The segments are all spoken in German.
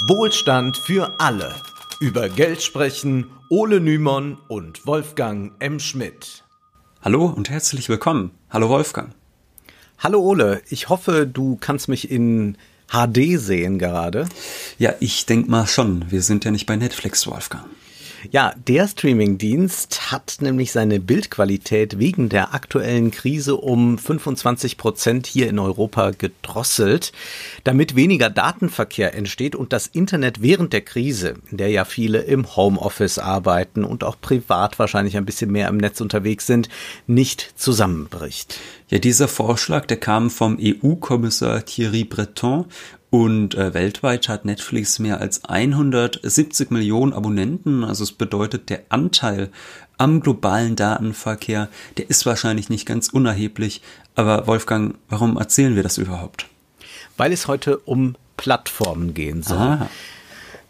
Wohlstand für alle. Über Geld sprechen Ole Nymon und Wolfgang M. Schmidt. Hallo und herzlich willkommen. Hallo Wolfgang. Hallo Ole, ich hoffe, du kannst mich in HD sehen gerade. Ja, ich denk mal schon. Wir sind ja nicht bei Netflix, Wolfgang. Ja, der Streamingdienst hat nämlich seine Bildqualität wegen der aktuellen Krise um 25 Prozent hier in Europa gedrosselt, damit weniger Datenverkehr entsteht und das Internet während der Krise, in der ja viele im Homeoffice arbeiten und auch privat wahrscheinlich ein bisschen mehr im Netz unterwegs sind, nicht zusammenbricht. Ja, dieser Vorschlag, der kam vom EU-Kommissar Thierry Breton und äh, weltweit hat Netflix mehr als 170 Millionen Abonnenten. Also es bedeutet, der Anteil am globalen Datenverkehr, der ist wahrscheinlich nicht ganz unerheblich. Aber Wolfgang, warum erzählen wir das überhaupt? Weil es heute um Plattformen gehen soll. Aha.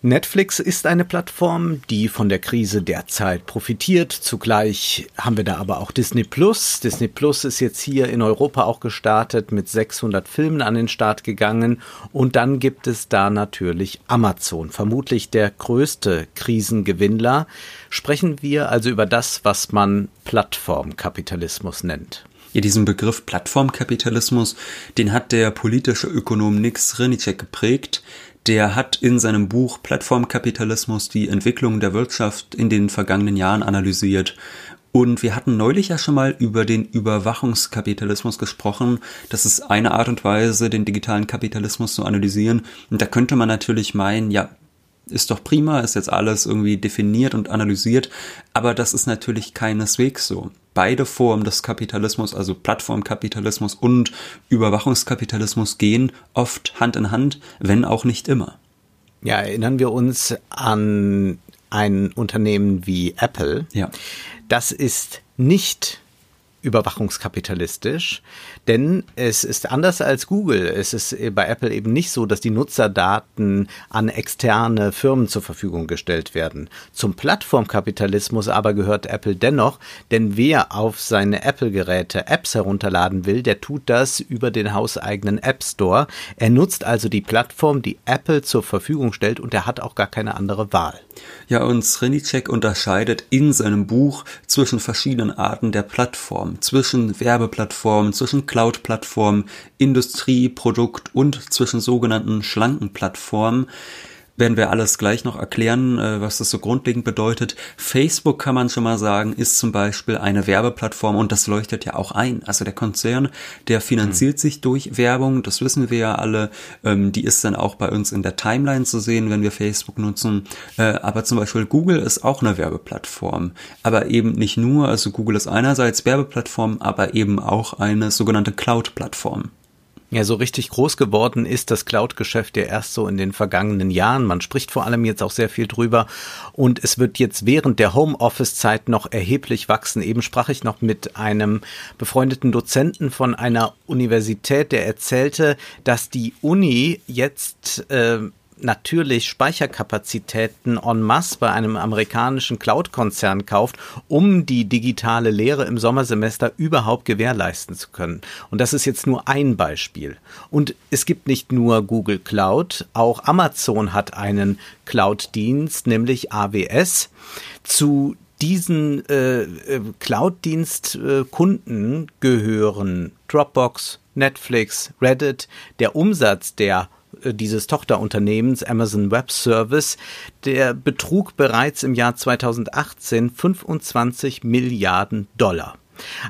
Netflix ist eine Plattform, die von der Krise derzeit profitiert. Zugleich haben wir da aber auch Disney Plus. Disney Plus ist jetzt hier in Europa auch gestartet, mit 600 Filmen an den Start gegangen. Und dann gibt es da natürlich Amazon, vermutlich der größte Krisengewinnler. Sprechen wir also über das, was man Plattformkapitalismus nennt. Ja, diesen Begriff Plattformkapitalismus, den hat der politische Ökonom Nix Renicek geprägt der hat in seinem Buch Plattformkapitalismus die Entwicklung der Wirtschaft in den vergangenen Jahren analysiert. Und wir hatten neulich ja schon mal über den Überwachungskapitalismus gesprochen. Das ist eine Art und Weise, den digitalen Kapitalismus zu analysieren. Und da könnte man natürlich meinen, ja, ist doch prima, ist jetzt alles irgendwie definiert und analysiert, aber das ist natürlich keineswegs so. Beide Formen des Kapitalismus, also Plattformkapitalismus und Überwachungskapitalismus, gehen oft Hand in Hand, wenn auch nicht immer. Ja, erinnern wir uns an ein Unternehmen wie Apple. Ja. Das ist nicht überwachungskapitalistisch, denn es ist anders als Google. Es ist bei Apple eben nicht so, dass die Nutzerdaten an externe Firmen zur Verfügung gestellt werden. Zum Plattformkapitalismus aber gehört Apple dennoch, denn wer auf seine Apple-Geräte Apps herunterladen will, der tut das über den hauseigenen App Store. Er nutzt also die Plattform, die Apple zur Verfügung stellt und er hat auch gar keine andere Wahl. Ja, und Srenicek unterscheidet in seinem Buch zwischen verschiedenen Arten der Plattform, zwischen Werbeplattformen, zwischen Cloud-Plattformen, Industrie, Produkt und zwischen sogenannten schlanken Plattformen werden wir alles gleich noch erklären, äh, was das so grundlegend bedeutet. Facebook kann man schon mal sagen, ist zum Beispiel eine Werbeplattform und das leuchtet ja auch ein. Also der Konzern, der finanziert mhm. sich durch Werbung, das wissen wir ja alle. Ähm, die ist dann auch bei uns in der Timeline zu sehen, wenn wir Facebook nutzen. Äh, aber zum Beispiel Google ist auch eine Werbeplattform. Aber eben nicht nur, also Google ist einerseits Werbeplattform, aber eben auch eine sogenannte Cloud-Plattform. Ja, so richtig groß geworden ist das Cloud-Geschäft ja erst so in den vergangenen Jahren. Man spricht vor allem jetzt auch sehr viel drüber und es wird jetzt während der Homeoffice-Zeit noch erheblich wachsen. Eben sprach ich noch mit einem befreundeten Dozenten von einer Universität, der erzählte, dass die Uni jetzt äh, natürlich Speicherkapazitäten en masse bei einem amerikanischen Cloud-Konzern kauft, um die digitale Lehre im Sommersemester überhaupt gewährleisten zu können. Und das ist jetzt nur ein Beispiel. Und es gibt nicht nur Google Cloud, auch Amazon hat einen Cloud-Dienst, nämlich AWS. Zu diesen äh, äh, Cloud-Dienst-Kunden gehören Dropbox, Netflix, Reddit. Der Umsatz der dieses Tochterunternehmens Amazon Web Service, der betrug bereits im Jahr 2018 25 Milliarden Dollar.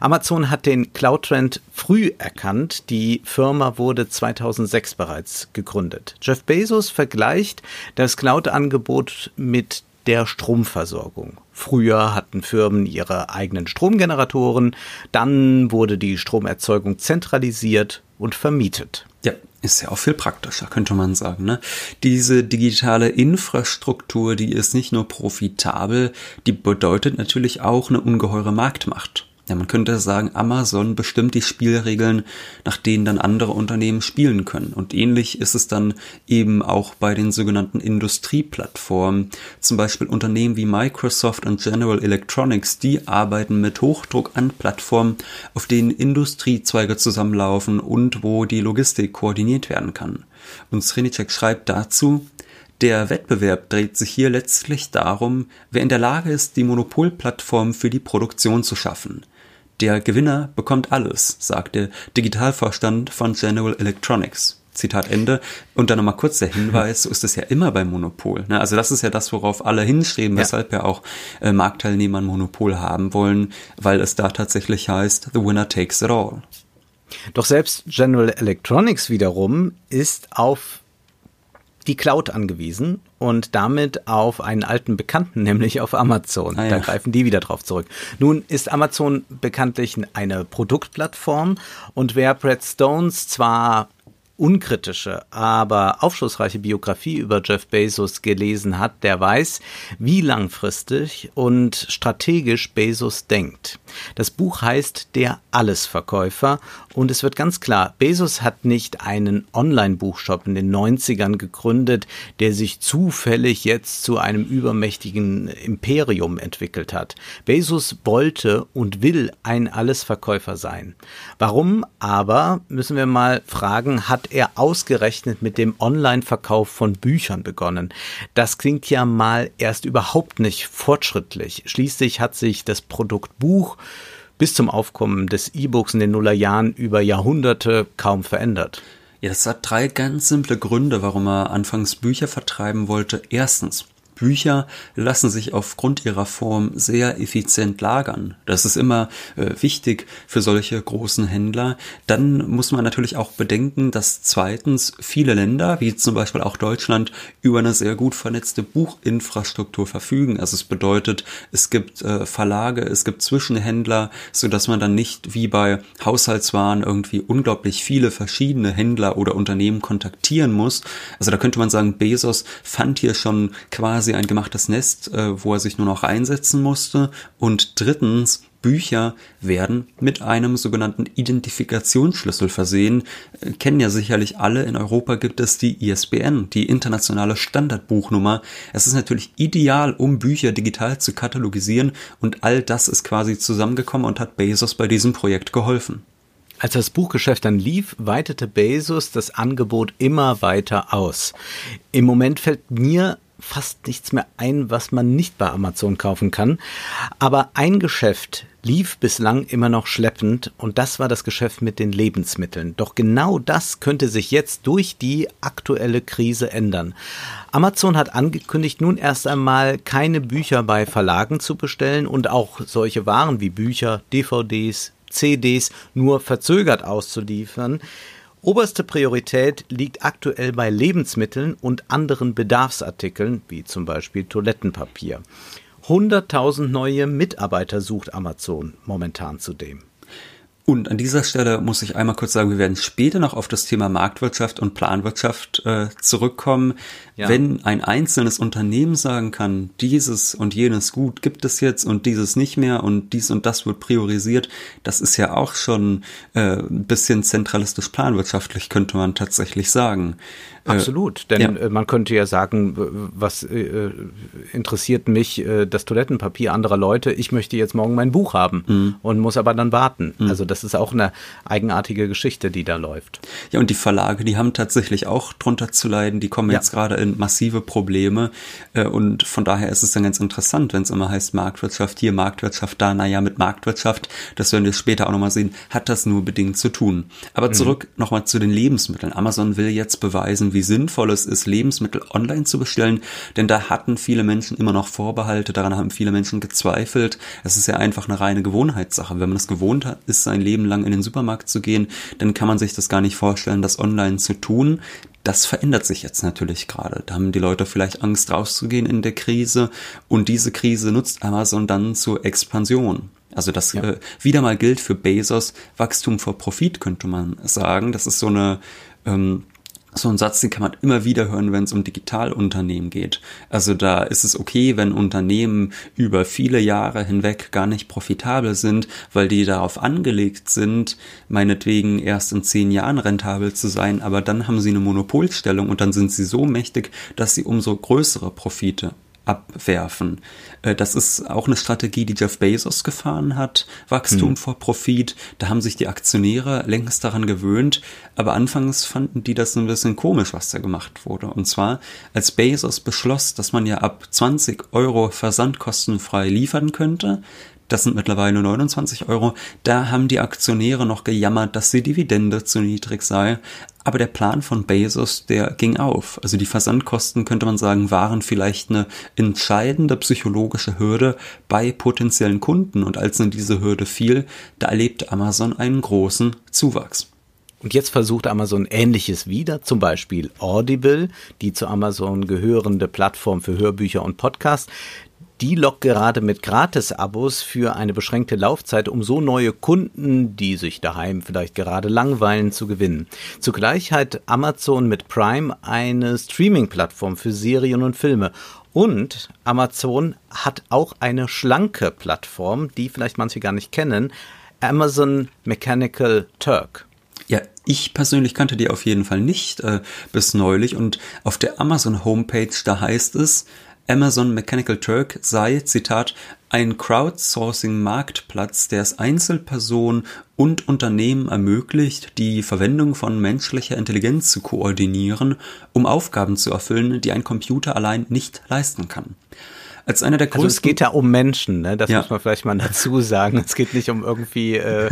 Amazon hat den Cloud-Trend früh erkannt. Die Firma wurde 2006 bereits gegründet. Jeff Bezos vergleicht das Cloud-Angebot mit der Stromversorgung. Früher hatten Firmen ihre eigenen Stromgeneratoren, dann wurde die Stromerzeugung zentralisiert und vermietet. Ja, ist ja auch viel praktischer, könnte man sagen. Ne? Diese digitale Infrastruktur, die ist nicht nur profitabel, die bedeutet natürlich auch eine ungeheure Marktmacht. Ja, man könnte sagen, Amazon bestimmt die Spielregeln, nach denen dann andere Unternehmen spielen können. Und ähnlich ist es dann eben auch bei den sogenannten Industrieplattformen. Zum Beispiel Unternehmen wie Microsoft und General Electronics, die arbeiten mit Hochdruck an Plattformen, auf denen Industriezweige zusammenlaufen und wo die Logistik koordiniert werden kann. Und Srenicek schreibt dazu, Der Wettbewerb dreht sich hier letztlich darum, wer in der Lage ist, die Monopolplattform für die Produktion zu schaffen. Der Gewinner bekommt alles, sagt der Digitalvorstand von General Electronics. Zitat Ende. Und dann nochmal kurz der Hinweis, so ist es ja immer beim Monopol. Ne? Also das ist ja das, worauf alle hinstreben, weshalb ja, ja auch äh, Marktteilnehmer ein Monopol haben wollen, weil es da tatsächlich heißt, the winner takes it all. Doch selbst General Electronics wiederum ist auf die Cloud angewiesen und damit auf einen alten Bekannten, nämlich auf Amazon. Ah, ja. Da greifen die wieder drauf zurück. Nun ist Amazon bekanntlich eine Produktplattform und wer Brad Stones zwar unkritische, aber aufschlussreiche Biografie über Jeff Bezos gelesen hat, der weiß, wie langfristig und strategisch Bezos denkt. Das Buch heißt Der Allesverkäufer und es wird ganz klar, Bezos hat nicht einen Online-Buchshop in den 90ern gegründet, der sich zufällig jetzt zu einem übermächtigen Imperium entwickelt hat. Bezos wollte und will ein Allesverkäufer sein. Warum aber, müssen wir mal fragen, hat er ausgerechnet mit dem Online-Verkauf von Büchern begonnen? Das klingt ja mal erst überhaupt nicht fortschrittlich. Schließlich hat sich das Produkt Buch bis zum Aufkommen des E-Books in den Nullerjahren über Jahrhunderte kaum verändert. Ja, das hat drei ganz simple Gründe, warum er anfangs Bücher vertreiben wollte. Erstens, Bücher lassen sich aufgrund ihrer Form sehr effizient lagern. Das ist immer äh, wichtig für solche großen Händler. Dann muss man natürlich auch bedenken, dass zweitens viele Länder, wie zum Beispiel auch Deutschland, über eine sehr gut vernetzte Buchinfrastruktur verfügen. Also es bedeutet, es gibt äh, Verlage, es gibt Zwischenhändler, so dass man dann nicht wie bei Haushaltswaren irgendwie unglaublich viele verschiedene Händler oder Unternehmen kontaktieren muss. Also da könnte man sagen, Bezos fand hier schon quasi quasi ein gemachtes Nest, äh, wo er sich nur noch einsetzen musste. Und drittens, Bücher werden mit einem sogenannten Identifikationsschlüssel versehen. Äh, kennen ja sicherlich alle, in Europa gibt es die ISBN, die internationale Standardbuchnummer. Es ist natürlich ideal, um Bücher digital zu katalogisieren und all das ist quasi zusammengekommen und hat Bezos bei diesem Projekt geholfen. Als das Buchgeschäft dann lief, weitete Bezos das Angebot immer weiter aus. Im Moment fällt mir fast nichts mehr ein, was man nicht bei Amazon kaufen kann. Aber ein Geschäft lief bislang immer noch schleppend und das war das Geschäft mit den Lebensmitteln. Doch genau das könnte sich jetzt durch die aktuelle Krise ändern. Amazon hat angekündigt, nun erst einmal keine Bücher bei Verlagen zu bestellen und auch solche Waren wie Bücher, DVDs, CDs nur verzögert auszuliefern. Oberste Priorität liegt aktuell bei Lebensmitteln und anderen Bedarfsartikeln, wie zum Beispiel Toilettenpapier. 100.000 neue Mitarbeiter sucht Amazon momentan zudem. Und an dieser Stelle muss ich einmal kurz sagen, wir werden später noch auf das Thema Marktwirtschaft und Planwirtschaft äh, zurückkommen. Ja. Wenn ein einzelnes Unternehmen sagen kann, dieses und jenes Gut gibt es jetzt und dieses nicht mehr und dies und das wird priorisiert, das ist ja auch schon äh, ein bisschen zentralistisch planwirtschaftlich, könnte man tatsächlich sagen. Absolut, denn ja. Äh, man könnte ja sagen, was äh, interessiert mich äh, das Toilettenpapier anderer Leute? Ich möchte jetzt morgen mein Buch haben mhm. und muss aber dann warten. Mhm. Also das ist auch eine eigenartige Geschichte, die da läuft. Ja, und die Verlage, die haben tatsächlich auch drunter zu leiden. Die kommen ja. jetzt gerade in massive Probleme äh, und von daher ist es dann ganz interessant, wenn es immer heißt Marktwirtschaft hier, Marktwirtschaft da. Naja, mit Marktwirtschaft, das werden wir später auch nochmal sehen, hat das nur bedingt zu tun. Aber mhm. zurück mhm. nochmal zu den Lebensmitteln. Amazon will jetzt beweisen, wie sinnvoll es ist, Lebensmittel online zu bestellen, denn da hatten viele Menschen immer noch Vorbehalte, daran haben viele Menschen gezweifelt. Es ist ja einfach eine reine Gewohnheitssache. Wenn man es gewohnt ist, sein Leben lang in den Supermarkt zu gehen, dann kann man sich das gar nicht vorstellen, das online zu tun. Das verändert sich jetzt natürlich gerade. Da haben die Leute vielleicht Angst rauszugehen in der Krise und diese Krise nutzt Amazon dann zur Expansion. Also das ja. äh, wieder mal gilt für Bezos Wachstum vor Profit, könnte man sagen. Das ist so eine ähm, so ein Satz, den kann man immer wieder hören, wenn es um Digitalunternehmen geht. Also da ist es okay, wenn Unternehmen über viele Jahre hinweg gar nicht profitabel sind, weil die darauf angelegt sind, meinetwegen erst in zehn Jahren rentabel zu sein, aber dann haben sie eine Monopolstellung und dann sind sie so mächtig, dass sie umso größere Profite abwerfen. Äh, das ist auch eine Strategie, die Jeff Bezos gefahren hat. Wachstum hm. vor Profit. Da haben sich die Aktionäre längst daran gewöhnt. Aber anfangs fanden die das ein bisschen komisch, was da gemacht wurde. Und zwar, als Bezos beschloss, dass man ja ab 20 Euro versandkostenfrei liefern könnte, das sind mittlerweile 29 Euro. Da haben die Aktionäre noch gejammert, dass die Dividende zu niedrig sei. Aber der Plan von Bezos, der ging auf. Also die Versandkosten, könnte man sagen, waren vielleicht eine entscheidende psychologische Hürde bei potenziellen Kunden. Und als dann diese Hürde fiel, da erlebte Amazon einen großen Zuwachs. Und jetzt versucht Amazon Ähnliches wieder, zum Beispiel Audible, die zu Amazon gehörende Plattform für Hörbücher und Podcasts die lockt gerade mit Gratis-Abos für eine beschränkte Laufzeit, um so neue Kunden, die sich daheim vielleicht gerade langweilen, zu gewinnen. Zugleich hat Amazon mit Prime eine Streaming-Plattform für Serien und Filme. Und Amazon hat auch eine schlanke Plattform, die vielleicht manche gar nicht kennen, Amazon Mechanical Turk. Ja, ich persönlich kannte die auf jeden Fall nicht äh, bis neulich und auf der Amazon Homepage da heißt es, Amazon Mechanical Turk sei, Zitat, ein Crowdsourcing-Marktplatz, der es Einzelpersonen und Unternehmen ermöglicht, die Verwendung von menschlicher Intelligenz zu koordinieren, um Aufgaben zu erfüllen, die ein Computer allein nicht leisten kann. Als einer der größten. Also es geht ja um Menschen, ne? das ja. muss man vielleicht mal dazu sagen. Es geht nicht um irgendwie äh,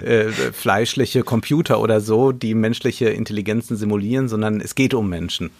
äh, fleischliche Computer oder so, die menschliche Intelligenzen simulieren, sondern es geht um Menschen.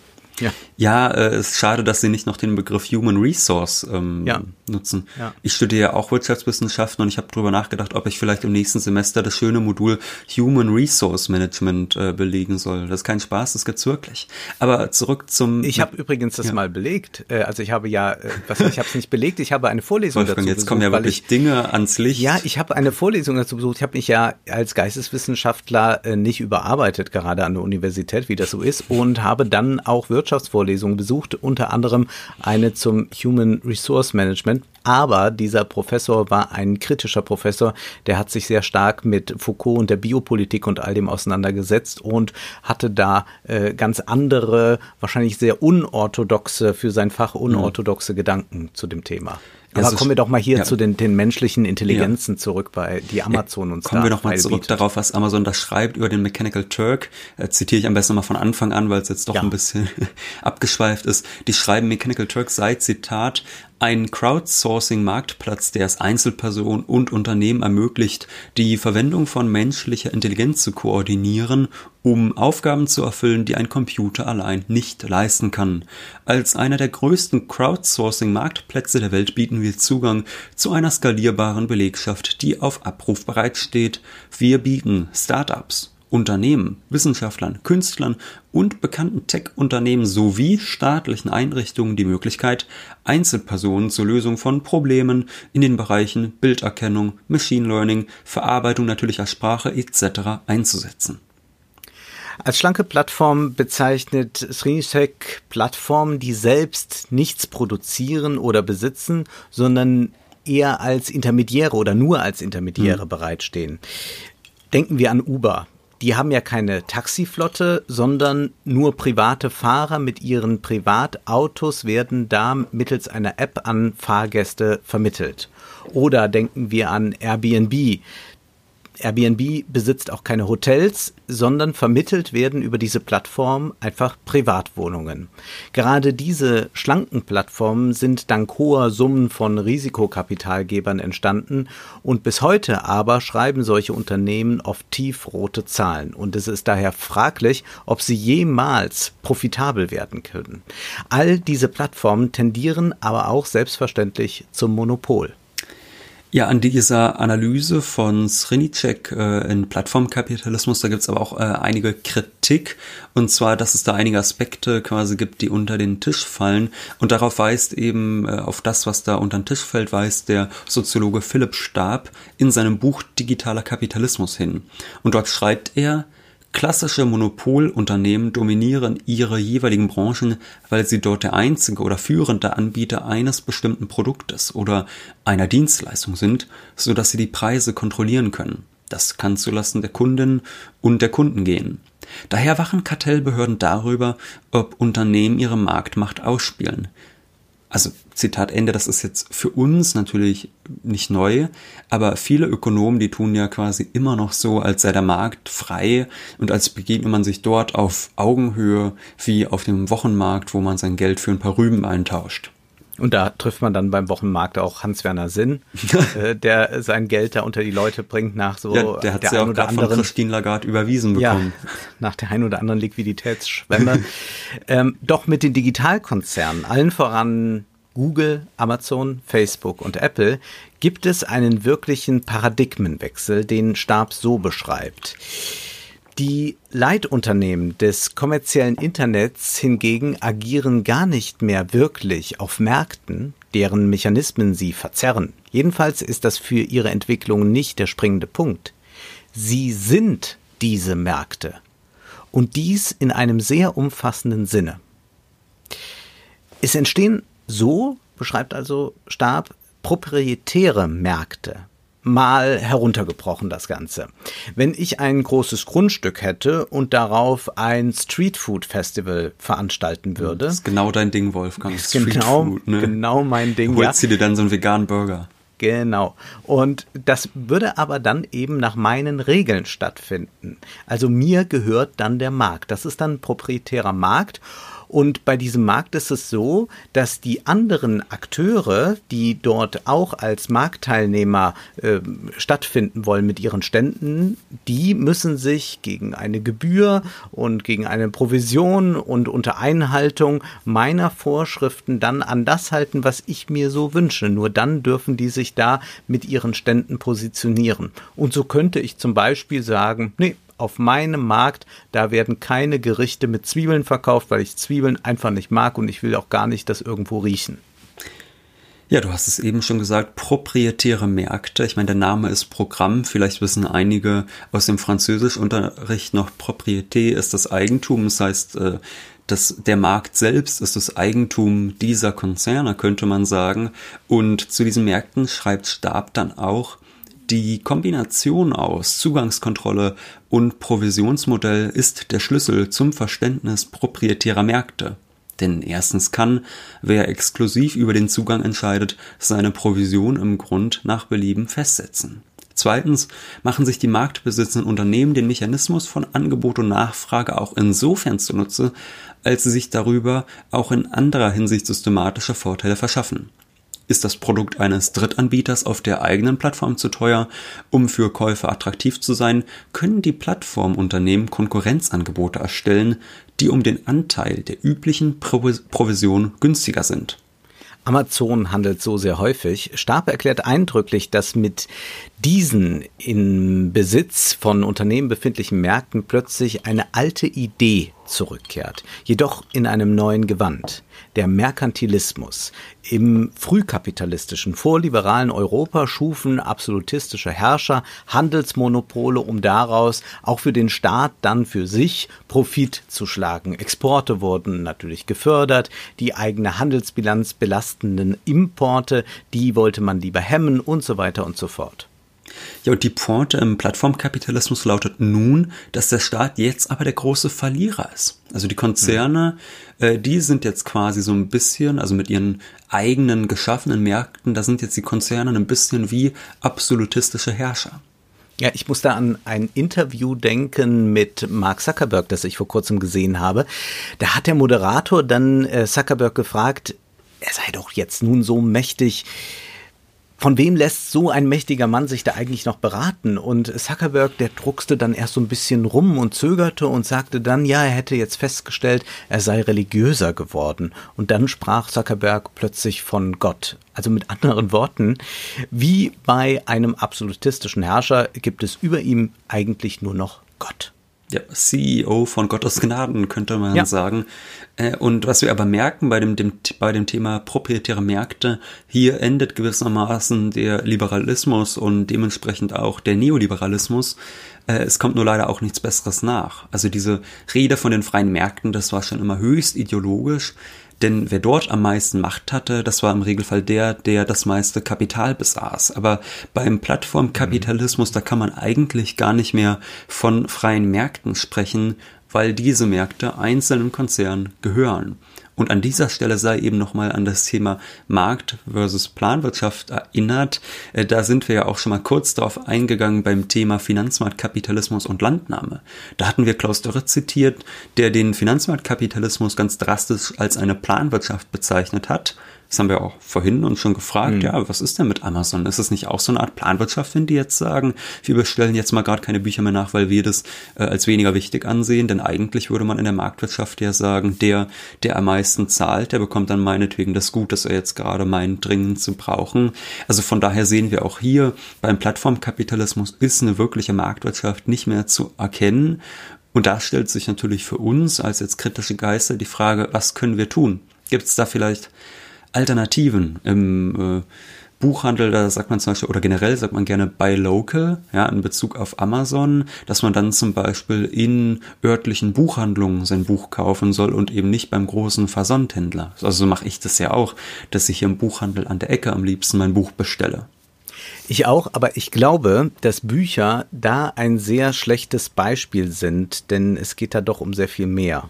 Ja, ja äh, es ist schade, dass sie nicht noch den Begriff Human Resource ähm, ja. nutzen. Ja. Ich studiere ja auch Wirtschaftswissenschaften und ich habe darüber nachgedacht, ob ich vielleicht im nächsten Semester das schöne Modul Human Resource Management äh, belegen soll. Das ist kein Spaß, das gibt's wirklich. Aber zurück zum... Ich habe übrigens das ja. mal belegt. Äh, also ich habe ja, äh, was, ich habe es nicht belegt, ich habe eine Vorlesung Wolfgang, dazu jetzt besucht, kommen ja wirklich ich, Dinge ans Licht. Ja, ich habe eine Vorlesung dazu besucht. Ich habe mich ja als Geisteswissenschaftler äh, nicht überarbeitet, gerade an der Universität, wie das so ist, und habe dann auch Wirtschaft Wirtschaftsvorlesungen besucht, unter anderem eine zum Human Resource Management. Aber dieser Professor war ein kritischer Professor, der hat sich sehr stark mit Foucault und der Biopolitik und all dem auseinandergesetzt und hatte da äh, ganz andere, wahrscheinlich sehr unorthodoxe, für sein Fach unorthodoxe mhm. Gedanken zu dem Thema. Aber also kommen wir doch mal hier ja. zu den, den menschlichen Intelligenzen ja. zurück, bei die Amazon uns Kommen da wir doch mal zurück darauf, was Amazon da schreibt über den Mechanical Turk. Äh, zitiere ich am besten mal von Anfang an, weil es jetzt doch ja. ein bisschen abgeschweift ist. Die schreiben, Mechanical Turk sei, Zitat, ein Crowdsourcing-Marktplatz, der es Einzelpersonen und Unternehmen ermöglicht, die Verwendung von menschlicher Intelligenz zu koordinieren, um Aufgaben zu erfüllen, die ein Computer allein nicht leisten kann. Als einer der größten Crowdsourcing-Marktplätze der Welt bieten wir Zugang zu einer skalierbaren Belegschaft, die auf Abruf bereitsteht. Wir bieten Startups, Unternehmen, Wissenschaftlern, Künstlern und bekannten Tech-Unternehmen sowie staatlichen Einrichtungen die Möglichkeit, Einzelpersonen zur Lösung von Problemen in den Bereichen Bilderkennung, Machine Learning, Verarbeitung natürlicher Sprache etc. einzusetzen. Als schlanke Plattform bezeichnet Srinisek Plattformen, die selbst nichts produzieren oder besitzen, sondern eher als Intermediäre oder nur als Intermediäre hm. bereitstehen. Denken wir an Uber die haben ja keine Taxiflotte, sondern nur private Fahrer mit ihren Privatautos werden da mittels einer App an Fahrgäste vermittelt. Oder denken wir an Airbnb. Airbnb besitzt auch keine Hotels, sondern vermittelt werden über diese Plattform einfach Privatwohnungen. Gerade diese schlanken Plattformen sind dank hoher Summen von Risikokapitalgebern entstanden und bis heute aber schreiben solche Unternehmen oft tiefrote Zahlen und es ist daher fraglich, ob sie jemals profitabel werden können. All diese Plattformen tendieren aber auch selbstverständlich zum Monopol. Ja, an dieser Analyse von Srinicek äh, in Plattformkapitalismus, da gibt's aber auch äh, einige Kritik. Und zwar, dass es da einige Aspekte quasi gibt, die unter den Tisch fallen. Und darauf weist eben, äh, auf das, was da unter den Tisch fällt, weist der Soziologe Philipp Stab in seinem Buch Digitaler Kapitalismus hin. Und dort schreibt er, Klassische Monopolunternehmen dominieren ihre jeweiligen Branchen, weil sie dort der einzige oder führende Anbieter eines bestimmten Produktes oder einer Dienstleistung sind, so dass sie die Preise kontrollieren können. Das kann zulasten der Kunden und der Kunden gehen. Daher wachen Kartellbehörden darüber, ob Unternehmen ihre Marktmacht ausspielen. Also Zitat Ende, das ist jetzt für uns natürlich nicht neu, aber viele Ökonomen, die tun ja quasi immer noch so, als sei der Markt frei und als begegnet man sich dort auf Augenhöhe wie auf dem Wochenmarkt, wo man sein Geld für ein paar Rüben eintauscht. Und da trifft man dann beim Wochenmarkt auch Hans-Werner Sinn, äh, der sein Geld da unter die Leute bringt nach so ja, der hat ja auch gerade von Christine Lagarde überwiesen bekommen. Ja, nach der ein oder anderen Liquiditätsschwemme. ähm, doch mit den Digitalkonzernen, allen voran Google, Amazon, Facebook und Apple, gibt es einen wirklichen Paradigmenwechsel, den Stab so beschreibt. Die Leitunternehmen des kommerziellen Internets hingegen agieren gar nicht mehr wirklich auf Märkten, deren Mechanismen sie verzerren. Jedenfalls ist das für ihre Entwicklung nicht der springende Punkt. Sie sind diese Märkte. Und dies in einem sehr umfassenden Sinne. Es entstehen so, beschreibt also Stab, proprietäre Märkte mal heruntergebrochen das Ganze. Wenn ich ein großes Grundstück hätte und darauf ein Streetfood Festival veranstalten würde. Das ist genau dein Ding, Wolfgang. genau, Food, ne? genau mein Ding. Holst ja. du dir dann so einen veganen Burger? Genau. Und das würde aber dann eben nach meinen Regeln stattfinden. Also mir gehört dann der Markt. Das ist dann proprietärer Markt. Und bei diesem Markt ist es so, dass die anderen Akteure, die dort auch als Marktteilnehmer äh, stattfinden wollen mit ihren Ständen, die müssen sich gegen eine Gebühr und gegen eine Provision und unter Einhaltung meiner Vorschriften dann an das halten, was ich mir so wünsche. Nur dann dürfen die sich da mit ihren Ständen positionieren. Und so könnte ich zum Beispiel sagen, nee, auf meinem Markt, da werden keine Gerichte mit Zwiebeln verkauft, weil ich Zwiebeln einfach nicht mag und ich will auch gar nicht das irgendwo riechen. Ja, du hast es eben schon gesagt, proprietäre Märkte. Ich meine, der Name ist Programm. Vielleicht wissen einige aus dem Französischunterricht noch, Propriété ist das Eigentum. Das heißt, äh, das, der Markt selbst ist das Eigentum dieser Konzerne, könnte man sagen. Und zu diesen Märkten schreibt Stab dann auch, die Kombination aus Zugangskontrolle und Provisionsmodell ist der Schlüssel zum Verständnis proprietärer Märkte. Denn erstens kann, wer exklusiv über den Zugang entscheidet, seine Provision im Grund nach Belieben festsetzen. Zweitens machen sich die marktbesitzenden Unternehmen den Mechanismus von Angebot und Nachfrage auch insofern zunutze, als sie sich darüber auch in anderer Hinsicht systematische Vorteile verschaffen. Ist das Produkt eines Drittanbieters auf der eigenen Plattform zu teuer, um für Käufer attraktiv zu sein, können die Plattformunternehmen Konkurrenzangebote erstellen, die um den Anteil der üblichen Provision günstiger sind. Amazon handelt so sehr häufig. Stab erklärt eindrücklich, dass mit diesen in Besitz von Unternehmen befindlichen Märkten plötzlich eine alte Idee zurückkehrt, jedoch in einem neuen Gewand der Merkantilismus. Im frühkapitalistischen, vorliberalen Europa schufen absolutistische Herrscher Handelsmonopole, um daraus auch für den Staat dann für sich Profit zu schlagen. Exporte wurden natürlich gefördert, die eigene Handelsbilanz belastenden Importe, die wollte man lieber hemmen und so weiter und so fort. Ja, und die Pointe im Plattformkapitalismus lautet nun, dass der Staat jetzt aber der große Verlierer ist. Also die Konzerne, mhm. äh, die sind jetzt quasi so ein bisschen, also mit ihren eigenen geschaffenen Märkten, da sind jetzt die Konzerne ein bisschen wie absolutistische Herrscher. Ja, ich muss da an ein Interview denken mit Mark Zuckerberg, das ich vor kurzem gesehen habe. Da hat der Moderator dann äh, Zuckerberg gefragt, er sei doch jetzt nun so mächtig, von wem lässt so ein mächtiger Mann sich da eigentlich noch beraten? Und Zuckerberg, der druckste dann erst so ein bisschen rum und zögerte und sagte dann, ja, er hätte jetzt festgestellt, er sei religiöser geworden. Und dann sprach Zuckerberg plötzlich von Gott. Also mit anderen Worten, wie bei einem absolutistischen Herrscher gibt es über ihm eigentlich nur noch ja, CEO von Gottes Gnaden, könnte man ja. sagen. Äh, und was wir aber merken bei dem, dem, bei dem Thema proprietäre Märkte, hier endet gewissermaßen der Liberalismus und dementsprechend auch der Neoliberalismus. Äh, es kommt nur leider auch nichts Besseres nach. Also diese Rede von den freien Märkten, das war schon immer höchst ideologisch. Denn wer dort am meisten Macht hatte, das war im Regelfall der, der das meiste Kapital besaß. Aber beim Plattformkapitalismus, da kann man eigentlich gar nicht mehr von freien Märkten sprechen, weil diese Märkte einzelnen Konzernen gehören. Und an dieser Stelle sei eben nochmal an das Thema Markt versus Planwirtschaft erinnert. Äh, da sind wir ja auch schon mal kurz darauf eingegangen beim Thema Finanzmarktkapitalismus und Landnahme. Da hatten wir Klaus Dörre zitiert, der den Finanzmarktkapitalismus ganz drastisch als eine Planwirtschaft bezeichnet hat das haben wir auch vorhin uns schon gefragt, mhm. ja, was ist denn mit Amazon? Ist es nicht auch so eine Art Planwirtschaft, wenn die jetzt sagen, wir bestellen jetzt mal gerade keine Bücher mehr nach, weil wir das äh, als weniger wichtig ansehen? Denn eigentlich würde man in der Marktwirtschaft ja sagen, der, der am meisten zahlt, der bekommt dann meinetwegen das Gut, das er jetzt gerade meint, dringend zu brauchen. Also von daher sehen wir auch hier, beim Plattformkapitalismus ist eine wirkliche Marktwirtschaft nicht mehr zu erkennen. Und da stellt sich natürlich für uns als jetzt kritische Geister die Frage, was können wir tun? Gibt es da vielleicht Alternativen im äh, Buchhandel, da sagt man zum Beispiel, oder generell sagt man gerne buy local, ja, in Bezug auf Amazon, dass man dann zum Beispiel in örtlichen Buchhandlungen sein Buch kaufen soll und eben nicht beim großen Versandhändler. Also so mache ich das ja auch, dass ich hier im Buchhandel an der Ecke am liebsten mein Buch bestelle. Ich auch, aber ich glaube, dass Bücher da ein sehr schlechtes Beispiel sind, denn es geht da doch um sehr viel mehr.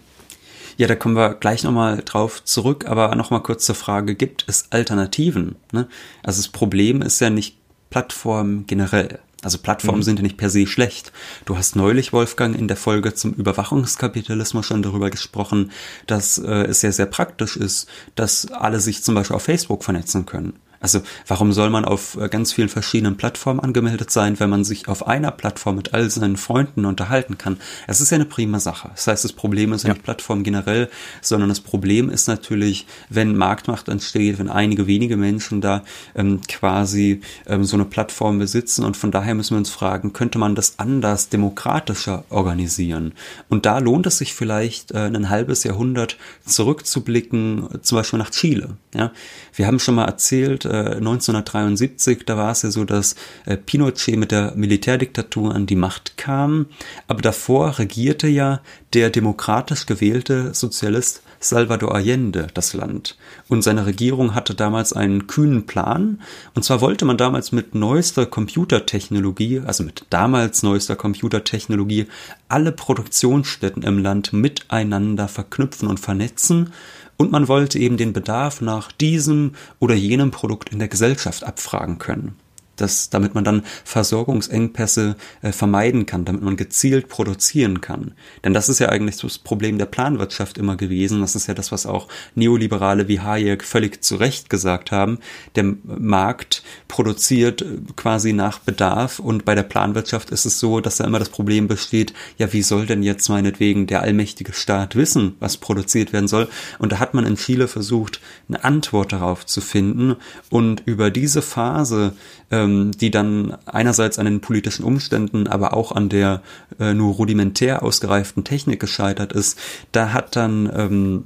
Ja, da kommen wir gleich nochmal drauf zurück, aber nochmal kurz zur Frage, gibt es Alternativen? Ne? Also das Problem ist ja nicht Plattformen generell. Also Plattformen mhm. sind ja nicht per se schlecht. Du hast neulich, Wolfgang, in der Folge zum Überwachungskapitalismus schon darüber gesprochen, dass äh, es sehr, sehr praktisch ist, dass alle sich zum Beispiel auf Facebook vernetzen können. Also warum soll man auf äh, ganz vielen verschiedenen Plattformen angemeldet sein, wenn man sich auf einer Plattform mit all seinen Freunden unterhalten kann? Es ist ja eine prima Sache. Das heißt, das Problem ist ja, nicht Plattform generell, sondern das Problem ist natürlich, wenn Marktmacht entsteht, wenn einige wenige Menschen da ähm, quasi ähm, so eine Plattform besitzen und von daher müssen wir uns fragen, könnte man das anders, demokratischer organisieren? Und da lohnt es sich vielleicht äh, ein halbes Jahrhundert zurückzublicken, zum Beispiel nach Chile. Ja, wir haben schon mal erzählt, 1973, äh, da war es ja so, dass äh, Pinochet mit der Militärdiktatur an die Macht kam, aber davor regierte ja der demokratisch gewählte Sozialist Salvador Allende das Land. Und seine Regierung hatte damals einen kühnen Plan. Und zwar wollte man damals mit neuester Computertechnologie, also mit damals neuester Computertechnologie, alle Produktionsstätten im Land miteinander verknüpfen und vernetzen und man wollte eben den Bedarf nach diesem oder jenem Produkt in der Gesellschaft abfragen können das, damit man dann Versorgungsengpässe äh, vermeiden kann, damit man gezielt produzieren kann. Denn das ist ja eigentlich das Problem der Planwirtschaft immer gewesen. Das ist ja das, was auch Neoliberale wie Hayek völlig zu Recht gesagt haben. Der Markt produziert äh, quasi nach Bedarf und bei der Planwirtschaft ist es so, dass da immer das Problem besteht, ja, wie soll denn jetzt meinetwegen der allmächtige Staat wissen, was produziert werden soll? Und da hat man in Chile versucht, eine Antwort darauf zu finden und über diese Phase ähm, die dann einerseits an den politischen Umständen, aber auch an der äh, nur rudimentär ausgereiften Technik gescheitert ist, da hat dann ähm,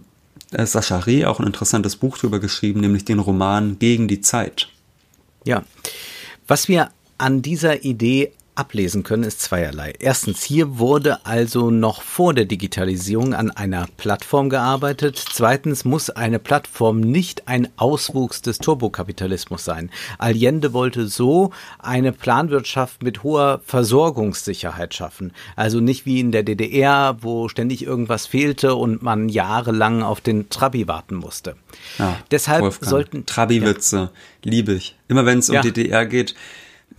äh, Sascha Reh auch ein interessantes Buch drüber geschrieben, nämlich den Roman Gegen die Zeit. Ja, was wir an dieser Idee ablesen können, ist zweierlei. Erstens, hier wurde also noch vor der Digitalisierung an einer Plattform gearbeitet. Zweitens muss eine Plattform nicht ein Auswuchs des Turbokapitalismus sein. Allende wollte so eine Planwirtschaft mit hoher Versorgungssicherheit schaffen. Also nicht wie in der DDR, wo ständig irgendwas fehlte und man jahrelang auf den Trabi warten musste. Ja, Deshalb Wolfgang, sollten Trabi-Witze ja. liebe ich. Immer wenn es um ja. DDR geht,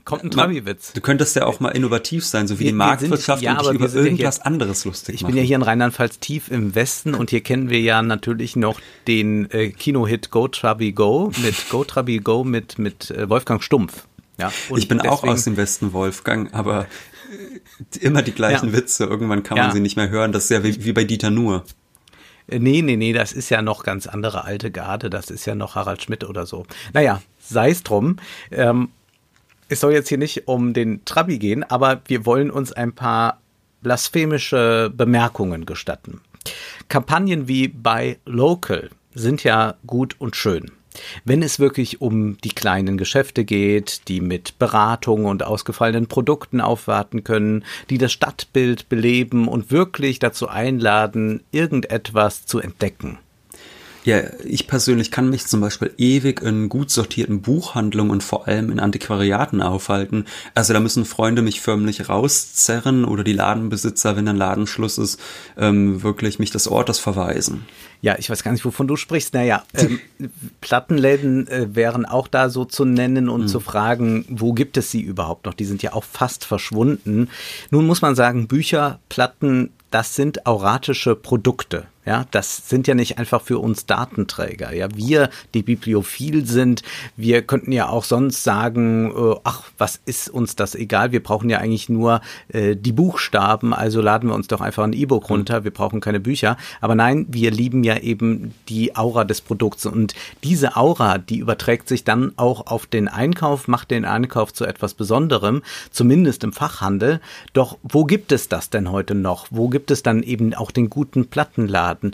Kommt ein Trabi-Witz. Du könntest ja auch mal innovativ sein, so wie wir, die Marktwirtschaft sind, ja, und dich über irgendwas hier, anderes lustig Ich machen. bin ja hier in Rheinland-Pfalz tief im Westen und hier kennen wir ja natürlich noch den äh, Kino-Hit Go Trabi Go mit Go Trabi Go mit, mit äh, Wolfgang Stumpf. Ja, ich bin deswegen, auch aus dem Westen, Wolfgang, aber äh, immer die gleichen ja. Witze. Irgendwann kann man ja. sie nicht mehr hören. Das ist ja wie, wie bei Dieter Nuhr. Äh, nee, nee, nee, das ist ja noch ganz andere alte Garde. Das ist ja noch Harald Schmidt oder so. Naja, sei es drum. Ähm, es soll jetzt hier nicht um den Trabi gehen, aber wir wollen uns ein paar blasphemische Bemerkungen gestatten. Kampagnen wie bei Local sind ja gut und schön. Wenn es wirklich um die kleinen Geschäfte geht, die mit Beratung und ausgefallenen Produkten aufwarten können, die das Stadtbild beleben und wirklich dazu einladen, irgendetwas zu entdecken. Ja, ich persönlich kann mich zum Beispiel ewig in gut sortierten Buchhandlungen und vor allem in Antiquariaten aufhalten. Also da müssen Freunde mich förmlich rauszerren oder die Ladenbesitzer, wenn ein Ladenschluss ist, ähm, wirklich mich des Ortes verweisen. Ja, ich weiß gar nicht, wovon du sprichst. Naja, ähm, Plattenläden äh, wären auch da so zu nennen und mhm. zu fragen, wo gibt es sie überhaupt noch? Die sind ja auch fast verschwunden. Nun muss man sagen, Bücher, Platten, das sind auratische Produkte. Ja, das sind ja nicht einfach für uns Datenträger. Ja, wir, die bibliophil sind, wir könnten ja auch sonst sagen, äh, ach, was ist uns das egal? Wir brauchen ja eigentlich nur äh, die Buchstaben, also laden wir uns doch einfach ein E-Book mhm. runter. Wir brauchen keine Bücher. Aber nein, wir lieben ja eben die Aura des Produkts und diese Aura, die überträgt sich dann auch auf den Einkauf, macht den Einkauf zu etwas Besonderem, zumindest im Fachhandel. Doch wo gibt es das denn heute noch? Wo gibt es dann eben auch den guten Plattenladen? Kindergarten.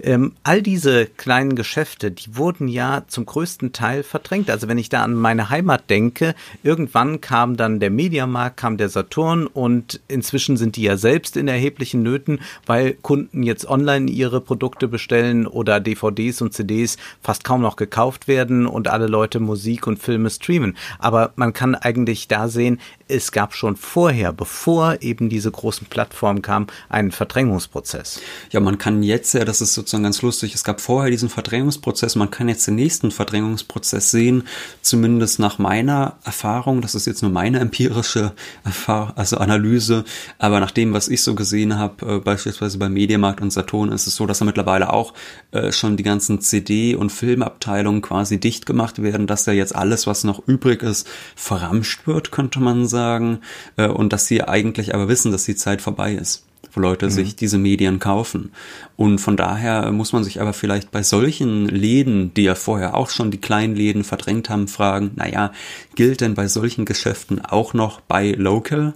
Ähm, all diese kleinen Geschäfte, die wurden ja zum größten Teil verdrängt. Also wenn ich da an meine Heimat denke, irgendwann kam dann der Mediamarkt, kam der Saturn und inzwischen sind die ja selbst in erheblichen Nöten, weil Kunden jetzt online ihre Produkte bestellen oder DVDs und CDs fast kaum noch gekauft werden und alle Leute Musik und Filme streamen. Aber man kann eigentlich da sehen, es gab schon vorher, bevor eben diese großen Plattformen kamen, einen Verdrängungsprozess. Ja, man kann jetzt ja, das ist sozusagen ganz lustig, es gab vorher diesen Verdrängungsprozess, man kann jetzt den nächsten Verdrängungsprozess sehen, zumindest nach meiner Erfahrung, das ist jetzt nur meine empirische Erfahrung, also Analyse, aber nach dem, was ich so gesehen habe, äh, beispielsweise bei Mediamarkt und Saturn, ist es so, dass da mittlerweile auch äh, schon die ganzen CD- und Filmabteilungen quasi dicht gemacht werden, dass da jetzt alles, was noch übrig ist, verramscht wird, könnte man sagen sagen äh, und dass sie eigentlich aber wissen, dass die Zeit vorbei ist wo Leute mhm. sich diese Medien kaufen. Und von daher muss man sich aber vielleicht bei solchen Läden, die ja vorher auch schon die kleinen Läden verdrängt haben, fragen, naja, gilt denn bei solchen Geschäften auch noch bei Local?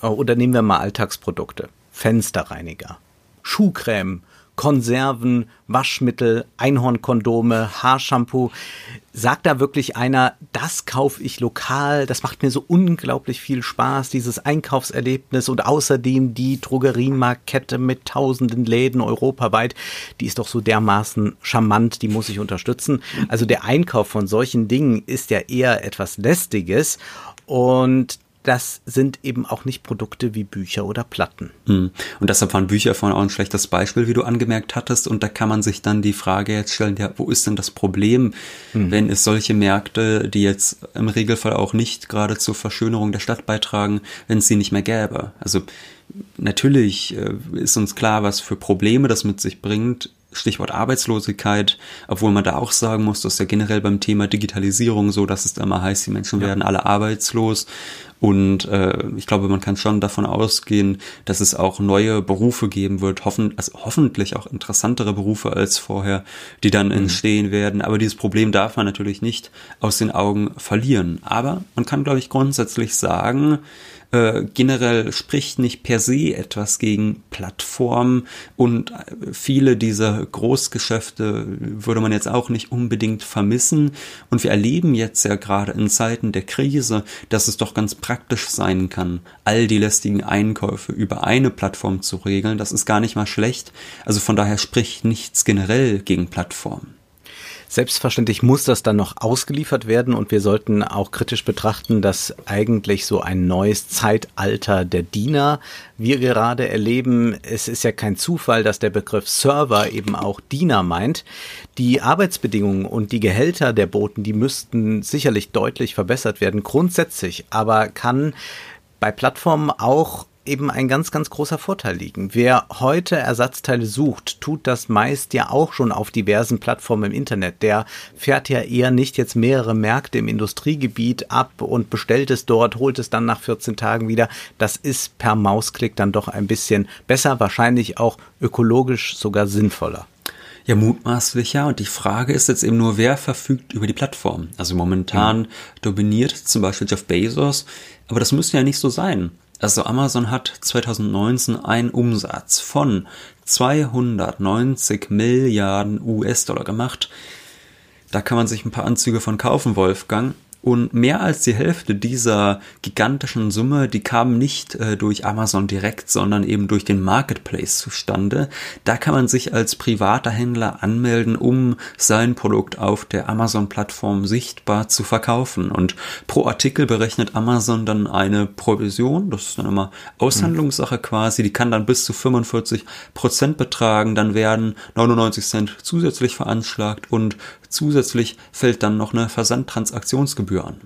Oh, oder nehmen wir mal Alltagsprodukte. Fensterreiniger, Schuhcreme, Konserven, Waschmittel, Einhornkondome, Haarshampoo. Sagt da wirklich einer, das kaufe ich lokal, das macht mir so unglaublich viel Spaß, dieses Einkaufserlebnis und außerdem die Drogerienmarktkette mit tausenden Läden europaweit, die ist doch so dermaßen charmant, die muss ich unterstützen. Also der Einkauf von solchen Dingen ist ja eher etwas Lästiges und das sind eben auch nicht Produkte wie Bücher oder Platten. Hm. Und deshalb waren Bücher vorhin auch ein schlechtes Beispiel, wie du angemerkt hattest. Und da kann man sich dann die Frage jetzt stellen, ja, wo ist denn das Problem, mhm. wenn es solche Märkte, die jetzt im Regelfall auch nicht gerade zur Verschönerung der Stadt beitragen, wenn es sie nicht mehr gäbe? Also natürlich äh, ist uns klar, was für Probleme das mit sich bringt. Stichwort Arbeitslosigkeit, obwohl man da auch sagen muss, dass ja generell beim Thema Digitalisierung so, dass es da immer heißt, die Menschen ja. werden alle arbeitslos. Und äh, ich glaube, man kann schon davon ausgehen, dass es auch neue Berufe geben wird, hoffen, also hoffentlich auch interessantere Berufe als vorher, die dann mhm. entstehen werden. Aber dieses Problem darf man natürlich nicht aus den Augen verlieren. Aber man kann, glaube ich, grundsätzlich sagen, äh, generell spricht nicht per se etwas gegen Plattformen und viele dieser Großgeschäfte würde man jetzt auch nicht unbedingt vermissen. Und wir erleben jetzt ja gerade in Zeiten der Krise, dass es doch ganz praktisch sein kann, all die lästigen Einkäufe über eine Plattform zu regeln. Das ist gar nicht mal schlecht. Also von daher spricht nichts generell gegen Plattformen. Selbstverständlich muss das dann noch ausgeliefert werden und wir sollten auch kritisch betrachten, dass eigentlich so ein neues Zeitalter der Diener wir gerade erleben. Es ist ja kein Zufall, dass der Begriff Server eben auch Diener meint. Die Arbeitsbedingungen und die Gehälter der Boten, die müssten sicherlich deutlich verbessert werden, grundsätzlich, aber kann bei Plattformen auch eben ein ganz, ganz großer Vorteil liegen. Wer heute Ersatzteile sucht, tut das meist ja auch schon auf diversen Plattformen im Internet. Der fährt ja eher nicht jetzt mehrere Märkte im Industriegebiet ab und bestellt es dort, holt es dann nach 14 Tagen wieder. Das ist per Mausklick dann doch ein bisschen besser, wahrscheinlich auch ökologisch sogar sinnvoller. Ja, mutmaßlich ja. Und die Frage ist jetzt eben nur, wer verfügt über die Plattform? Also momentan mhm. dominiert zum Beispiel Jeff Bezos, aber das müsste ja nicht so sein. Also Amazon hat 2019 einen Umsatz von 290 Milliarden US-Dollar gemacht. Da kann man sich ein paar Anzüge von kaufen, Wolfgang. Und mehr als die Hälfte dieser gigantischen Summe, die kam nicht äh, durch Amazon direkt, sondern eben durch den Marketplace zustande. Da kann man sich als privater Händler anmelden, um sein Produkt auf der Amazon-Plattform sichtbar zu verkaufen. Und pro Artikel berechnet Amazon dann eine Provision. Das ist dann immer Aushandlungssache quasi. Die kann dann bis zu 45 Prozent betragen. Dann werden 99 Cent zusätzlich veranschlagt und zusätzlich fällt dann noch eine Versandtransaktionsgebühr an.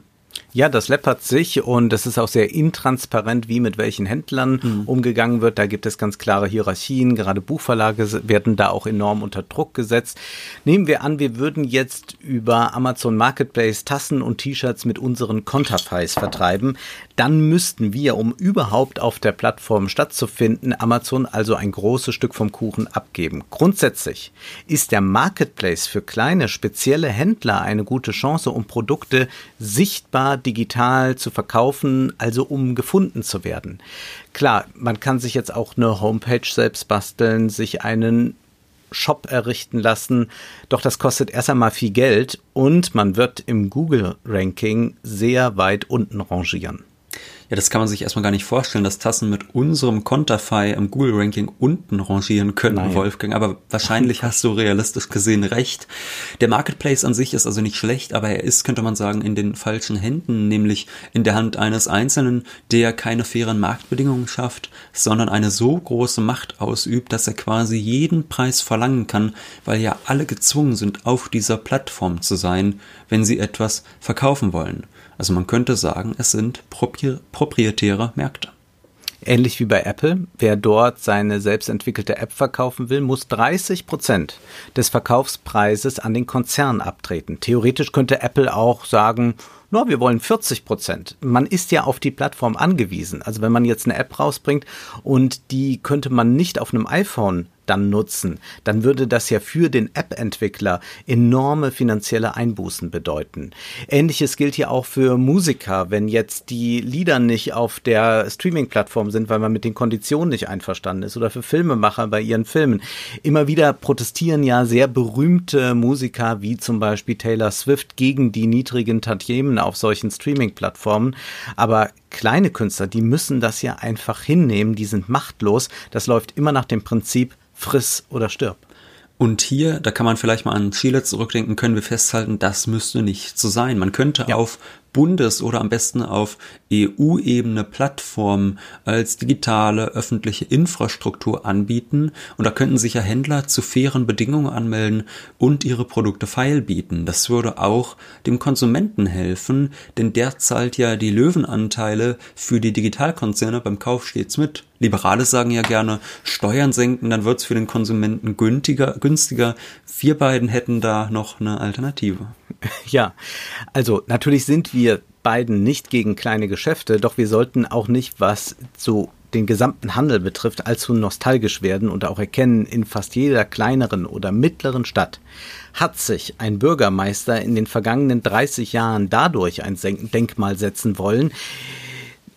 Ja, das läppert sich und es ist auch sehr intransparent, wie mit welchen Händlern mhm. umgegangen wird. Da gibt es ganz klare Hierarchien. Gerade Buchverlage werden da auch enorm unter Druck gesetzt. Nehmen wir an, wir würden jetzt über Amazon Marketplace Tassen und T-Shirts mit unseren Konterfeis vertreiben. Dann müssten wir, um überhaupt auf der Plattform stattzufinden, Amazon also ein großes Stück vom Kuchen abgeben. Grundsätzlich ist der Marketplace für kleine spezielle Händler eine gute Chance, um Produkte sichtbar digital zu verkaufen, also um gefunden zu werden. Klar, man kann sich jetzt auch eine Homepage selbst basteln, sich einen Shop errichten lassen, doch das kostet erst einmal viel Geld und man wird im Google-Ranking sehr weit unten rangieren. Ja, das kann man sich erstmal gar nicht vorstellen, dass Tassen mit unserem Konterfei im Google-Ranking unten rangieren können, Nein. Wolfgang. Aber wahrscheinlich hast du realistisch gesehen recht. Der Marketplace an sich ist also nicht schlecht, aber er ist, könnte man sagen, in den falschen Händen, nämlich in der Hand eines Einzelnen, der keine fairen Marktbedingungen schafft, sondern eine so große Macht ausübt, dass er quasi jeden Preis verlangen kann, weil ja alle gezwungen sind, auf dieser Plattform zu sein, wenn sie etwas verkaufen wollen. Also man könnte sagen, es sind propri proprietäre Märkte. Ähnlich wie bei Apple. Wer dort seine selbstentwickelte App verkaufen will, muss 30 Prozent des Verkaufspreises an den Konzern abtreten. Theoretisch könnte Apple auch sagen, no, wir wollen 40 Prozent. Man ist ja auf die Plattform angewiesen. Also wenn man jetzt eine App rausbringt und die könnte man nicht auf einem iPhone dann nutzen, dann würde das ja für den App-Entwickler enorme finanzielle Einbußen bedeuten. Ähnliches gilt ja auch für Musiker, wenn jetzt die Lieder nicht auf der Streaming-Plattform sind, weil man mit den Konditionen nicht einverstanden ist oder für Filmemacher bei ihren Filmen. Immer wieder protestieren ja sehr berühmte Musiker wie zum Beispiel Taylor Swift gegen die niedrigen Tantiemen auf solchen Streaming-Plattformen. Aber kleine Künstler, die müssen das ja einfach hinnehmen, die sind machtlos. Das läuft immer nach dem Prinzip friss oder stirb. Und hier, da kann man vielleicht mal an Chile zurückdenken, können wir festhalten, das müsste nicht so sein. Man könnte ja. auf Bundes- oder am besten auf EU-Ebene Plattformen als digitale öffentliche Infrastruktur anbieten und da könnten sich ja Händler zu fairen Bedingungen anmelden und ihre Produkte feil bieten. Das würde auch dem Konsumenten helfen, denn der zahlt ja die Löwenanteile für die Digitalkonzerne beim Kauf stets mit. Liberale sagen ja gerne, Steuern senken, dann wird's für den Konsumenten günstiger, günstiger. Wir beiden hätten da noch eine Alternative. Ja, also natürlich sind wir beiden nicht gegen kleine Geschäfte, doch wir sollten auch nicht, was so den gesamten Handel betrifft, allzu nostalgisch werden und auch erkennen, in fast jeder kleineren oder mittleren Stadt hat sich ein Bürgermeister in den vergangenen 30 Jahren dadurch ein Denkmal setzen wollen,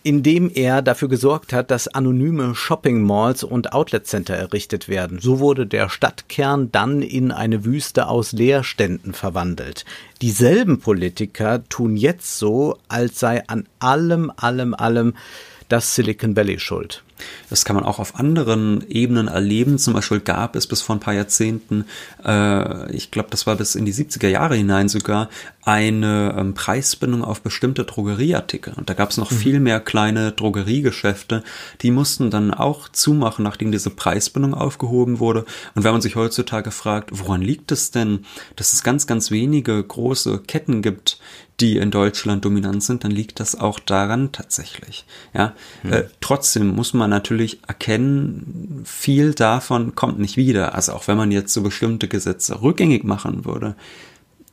indem er dafür gesorgt hat, dass anonyme Shopping Malls und Outlet Center errichtet werden. So wurde der Stadtkern dann in eine Wüste aus Leerständen verwandelt. Dieselben Politiker tun jetzt so, als sei an allem, allem, allem das Silicon Valley schuld. Das kann man auch auf anderen Ebenen erleben. Zum Beispiel gab es bis vor ein paar Jahrzehnten, äh, ich glaube, das war bis in die 70er Jahre hinein sogar, eine ähm, Preisbindung auf bestimmte Drogerieartikel. Und da gab es noch mhm. viel mehr kleine Drogeriegeschäfte, die mussten dann auch zumachen, nachdem diese Preisbindung aufgehoben wurde. Und wenn man sich heutzutage fragt, woran liegt es denn, dass es ganz, ganz wenige große Ketten gibt, die in Deutschland dominant sind, dann liegt das auch daran tatsächlich. Ja, mhm. äh, trotzdem muss man natürlich erkennen, viel davon kommt nicht wieder. Also auch wenn man jetzt so bestimmte Gesetze rückgängig machen würde,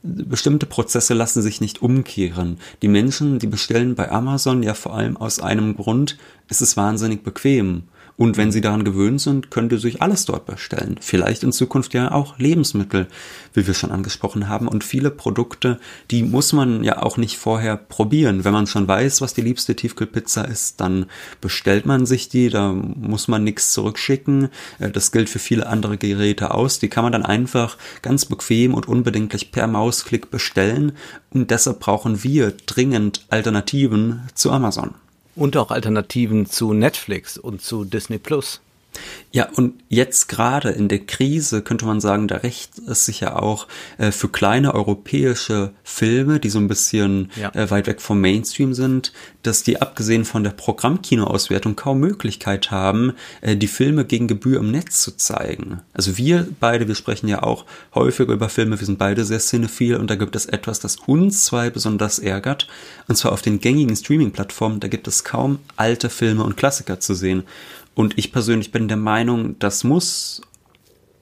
bestimmte Prozesse lassen sich nicht umkehren. Die Menschen, die bestellen bei Amazon ja vor allem aus einem Grund, ist es wahnsinnig bequem. Und wenn Sie daran gewöhnt sind, können Sie sich alles dort bestellen. Vielleicht in Zukunft ja auch Lebensmittel, wie wir schon angesprochen haben. Und viele Produkte, die muss man ja auch nicht vorher probieren. Wenn man schon weiß, was die liebste Tiefkühlpizza ist, dann bestellt man sich die, da muss man nichts zurückschicken. Äh, das gilt für viele andere Geräte aus. Die kann man dann einfach ganz bequem und unbedenklich per Mausklick bestellen. Und deshalb brauchen wir dringend Alternativen zu Amazon. Und auch Alternativen zu Netflix und zu Disney Plus. Ja, und jetzt gerade in der Krise könnte man sagen, da rächt es sich ja auch äh, für kleine europäische Filme, die so ein bisschen ja. äh, weit weg vom Mainstream sind, dass die abgesehen von der Programmkinoauswertung kaum Möglichkeit haben, äh, die Filme gegen Gebühr im Netz zu zeigen. Also wir beide, wir sprechen ja auch häufiger über Filme, wir sind beide sehr cinephil und da gibt es etwas, das uns zwei besonders ärgert. Und zwar auf den gängigen Streaming-Plattformen, da gibt es kaum alte Filme und Klassiker zu sehen. Und ich persönlich bin der Meinung, das muss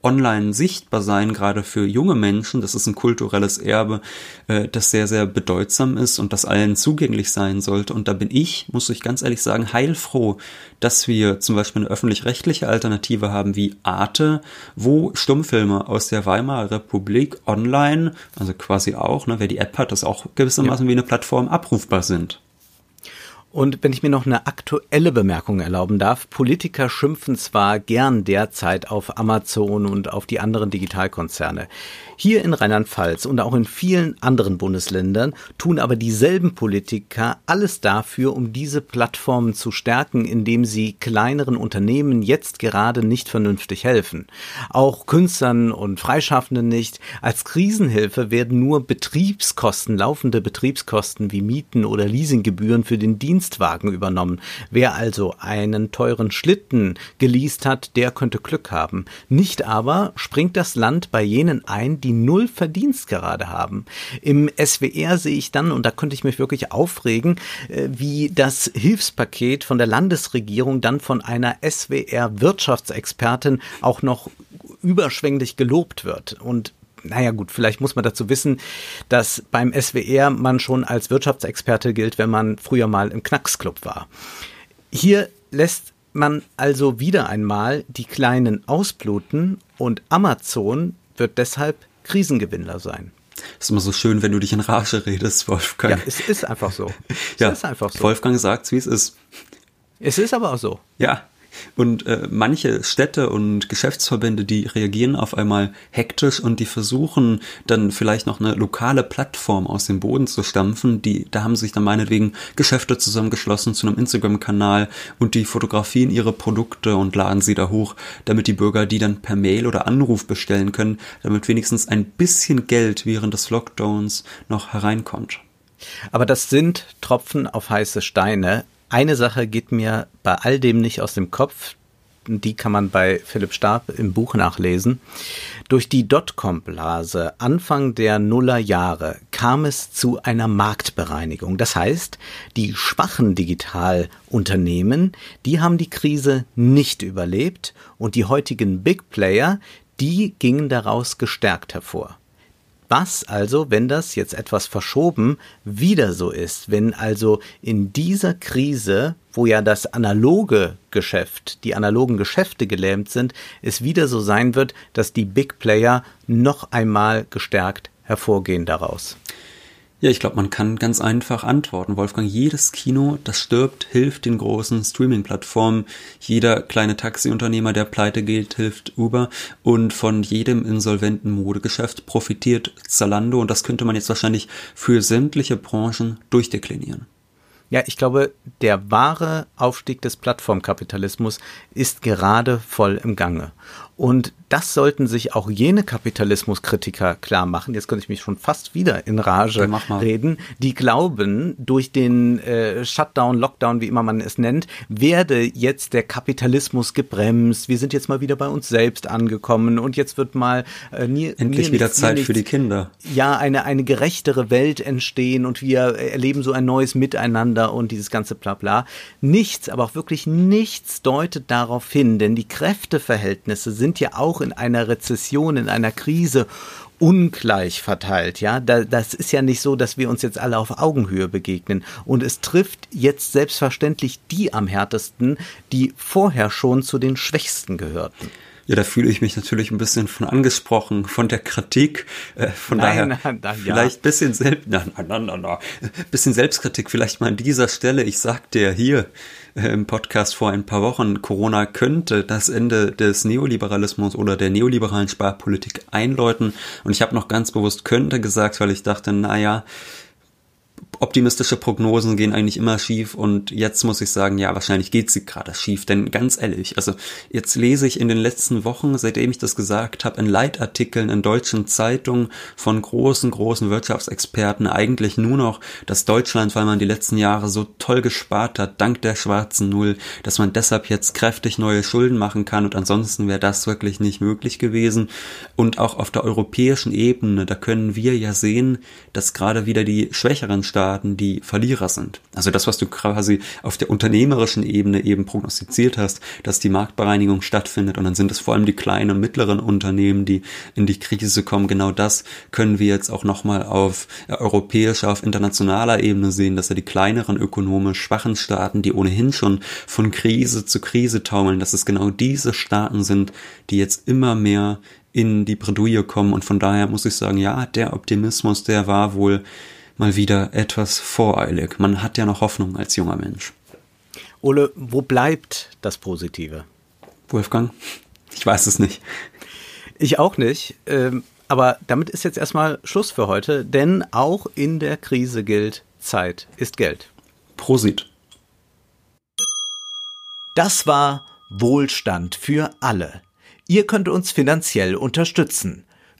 online sichtbar sein, gerade für junge Menschen. Das ist ein kulturelles Erbe, äh, das sehr, sehr bedeutsam ist und das allen zugänglich sein sollte. Und da bin ich, muss ich ganz ehrlich sagen, heilfroh, dass wir zum Beispiel eine öffentlich-rechtliche Alternative haben wie Arte, wo Stummfilme aus der Weimarer Republik online, also quasi auch, ne, wer die App hat, das auch gewissermaßen ja. wie eine Plattform abrufbar sind. Und wenn ich mir noch eine aktuelle Bemerkung erlauben darf, Politiker schimpfen zwar gern derzeit auf Amazon und auf die anderen Digitalkonzerne. Hier in Rheinland-Pfalz und auch in vielen anderen Bundesländern tun aber dieselben Politiker alles dafür, um diese Plattformen zu stärken, indem sie kleineren Unternehmen jetzt gerade nicht vernünftig helfen. Auch Künstlern und Freischaffenden nicht. Als Krisenhilfe werden nur Betriebskosten, laufende Betriebskosten wie Mieten oder Leasinggebühren für den Dienstwagen übernommen. Wer also einen teuren Schlitten geleast hat, der könnte Glück haben. Nicht aber springt das Land bei jenen ein, die null Verdienst gerade haben. Im SWR sehe ich dann, und da könnte ich mich wirklich aufregen, äh, wie das Hilfspaket von der Landesregierung dann von einer SWR-Wirtschaftsexpertin auch noch überschwänglich gelobt wird. Und naja gut, vielleicht muss man dazu wissen, dass beim SWR man schon als Wirtschaftsexperte gilt, wenn man früher mal im Knacksclub war. Hier lässt man also wieder einmal die Kleinen ausbluten und Amazon wird deshalb Krisengewinnler sein. ist immer so schön, wenn du dich in Rage redest, Wolfgang. Ja, es ist einfach so. Es ja, ist einfach so. Wolfgang sagt, wie es ist. Es ist aber auch so. Ja, und äh, manche Städte und Geschäftsverbände, die reagieren auf einmal hektisch und die versuchen dann vielleicht noch eine lokale Plattform aus dem Boden zu stampfen. Die, da haben sich dann meinetwegen Geschäfte zusammengeschlossen zu einem Instagram-Kanal und die fotografieren ihre Produkte und laden sie da hoch, damit die Bürger die dann per Mail oder Anruf bestellen können, damit wenigstens ein bisschen Geld während des Lockdowns noch hereinkommt. Aber das sind Tropfen auf heiße Steine. Eine Sache geht mir bei all dem nicht aus dem Kopf. Die kann man bei Philipp Stab im Buch nachlesen. Durch die Dotcom-Blase Anfang der Nullerjahre kam es zu einer Marktbereinigung. Das heißt, die schwachen Digitalunternehmen, die haben die Krise nicht überlebt und die heutigen Big Player, die gingen daraus gestärkt hervor. Was also, wenn das jetzt etwas verschoben wieder so ist, wenn also in dieser Krise, wo ja das analoge Geschäft, die analogen Geschäfte gelähmt sind, es wieder so sein wird, dass die Big Player noch einmal gestärkt hervorgehen daraus? Ja, ich glaube, man kann ganz einfach antworten. Wolfgang, jedes Kino, das stirbt, hilft den großen Streaming-Plattformen. Jeder kleine Taxiunternehmer, der pleite geht, hilft Uber. Und von jedem insolventen Modegeschäft profitiert Zalando. Und das könnte man jetzt wahrscheinlich für sämtliche Branchen durchdeklinieren. Ja, ich glaube, der wahre Aufstieg des Plattformkapitalismus ist gerade voll im Gange. Und das sollten sich auch jene Kapitalismuskritiker klar machen. Jetzt könnte ich mich schon fast wieder in Rage reden, die glauben, durch den äh, Shutdown, Lockdown, wie immer man es nennt, werde jetzt der Kapitalismus gebremst. Wir sind jetzt mal wieder bei uns selbst angekommen und jetzt wird mal äh, nie, endlich nie wieder nichts, Zeit nichts, für die Kinder. Ja, eine eine gerechtere Welt entstehen und wir erleben so ein neues Miteinander und dieses ganze Blabla. Nichts, aber auch wirklich nichts deutet darauf hin, denn die Kräfteverhältnisse sind sind ja auch in einer Rezession, in einer Krise ungleich verteilt, ja. Da, das ist ja nicht so, dass wir uns jetzt alle auf Augenhöhe begegnen. Und es trifft jetzt selbstverständlich die am härtesten, die vorher schon zu den Schwächsten gehörten. Ja, da fühle ich mich natürlich ein bisschen von angesprochen, von der Kritik. Äh, von nein, daher nein, nein, vielleicht ja. bisschen selbst, nein, nein, nein, nein, nein, bisschen Selbstkritik vielleicht mal an dieser Stelle. Ich sagte ja hier im Podcast vor ein paar Wochen, Corona könnte das Ende des Neoliberalismus oder der neoliberalen Sparpolitik einläuten. Und ich habe noch ganz bewusst könnte gesagt, weil ich dachte, naja, optimistische Prognosen gehen eigentlich immer schief und jetzt muss ich sagen, ja, wahrscheinlich geht sie gerade schief, denn ganz ehrlich, also jetzt lese ich in den letzten Wochen, seitdem ich das gesagt habe, in Leitartikeln in deutschen Zeitungen von großen, großen Wirtschaftsexperten eigentlich nur noch, dass Deutschland, weil man die letzten Jahre so toll gespart hat, dank der schwarzen Null, dass man deshalb jetzt kräftig neue Schulden machen kann und ansonsten wäre das wirklich nicht möglich gewesen. Und auch auf der europäischen Ebene, da können wir ja sehen, dass gerade wieder die schwächeren Staaten Staaten die Verlierer sind. Also das, was du quasi auf der unternehmerischen Ebene eben prognostiziert hast, dass die Marktbereinigung stattfindet und dann sind es vor allem die kleinen und mittleren Unternehmen, die in die Krise kommen. Genau das können wir jetzt auch nochmal auf europäischer, auf internationaler Ebene sehen, dass ja die kleineren ökonomisch schwachen Staaten, die ohnehin schon von Krise zu Krise taumeln, dass es genau diese Staaten sind, die jetzt immer mehr in die Bredouille kommen und von daher muss ich sagen, ja, der Optimismus, der war wohl mal wieder etwas voreilig. Man hat ja noch Hoffnung als junger Mensch. Ole, wo bleibt das Positive? Wolfgang? Ich weiß es nicht. Ich auch nicht. Ähm, aber damit ist jetzt erstmal Schluss für heute, denn auch in der Krise gilt, Zeit ist Geld. Prosit. Das war Wohlstand für alle. Ihr könnt uns finanziell unterstützen